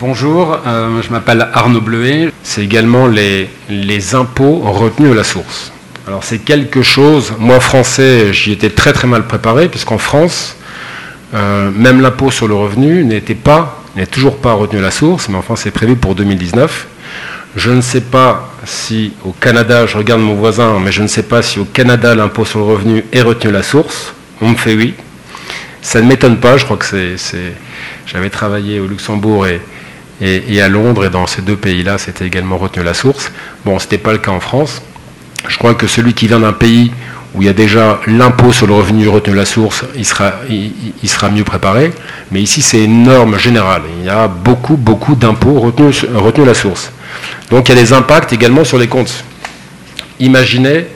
Bonjour, euh, je m'appelle Arnaud Bleuet. C'est également les, impôts retenus à la source. Alors c'est quelque chose, moi français, j'y étais très très mal préparé, puisqu'en France, euh, même l'impôt sur le revenu n'était pas, n'est toujours pas retenu à la source, mais enfin c'est prévu pour 2019. Je ne sais pas si au Canada, je regarde mon voisin, mais je ne sais pas si au Canada l'impôt sur le revenu est retenu à la source. On me fait oui. Ça ne m'étonne pas, je crois que c'est. J'avais travaillé au Luxembourg et, et, à Londres, et dans ces deux pays-là, c'était également retenu la source. Bon, ce n'était pas le cas en France. Je crois que celui qui vient d'un pays où il y a déjà l'impôt sur le revenu retenu la source, il sera, mieux préparé. Mais ici, c'est une norme générale. Il y a beaucoup, beaucoup d'impôts retenus, à la source. Donc il y a des impacts également sur les comptes. Imaginez,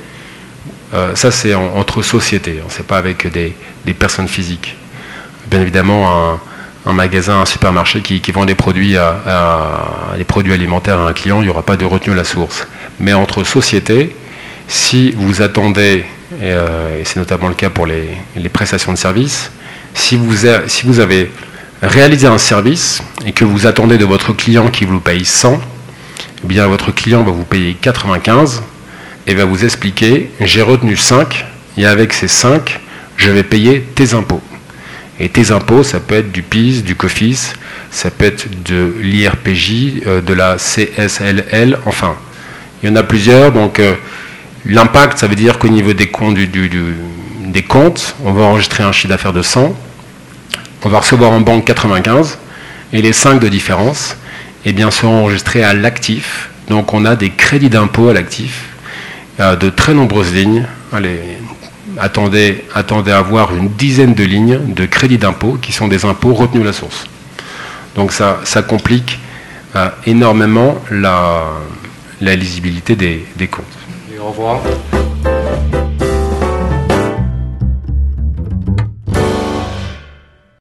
euh, ça c'est entre sociétés, hein, c'est pas avec des, personnes physiques. Bien évidemment, un, magasin, un supermarché qui, vend des produits, alimentaires à un client, il n'y aura pas de retenue à la source. Mais entre sociétés, si vous attendez, et, euh, c'est notamment le cas pour les, prestations de services, si vous, si vous avez réalisé un service et que vous attendez de votre client qui vous paye 100, eh bien votre client va vous payer 95 et va vous expliquer j'ai retenu 5 et avec ces 5, je vais payer tes impôts. Et tes impôts, ça peut être du PIS, du COFIS, ça peut être de l'IRPJ, euh, de la CSLL, enfin, il y en a plusieurs. Donc euh, l'impact, ça veut dire qu'au niveau des comptes, on va enregistrer un chiffre d'affaires de 100, on va recevoir en banque 95, et les 5 de différence, eh bien, seront enregistrés à l'actif. Donc on a des crédits d'impôt à l'actif, euh, de très nombreuses lignes. Allez, attendez, à avoir une dizaine de lignes de crédits d'impôt qui sont des impôts retenus à la source. Donc ça, complique euh, énormément la, lisibilité des, comptes.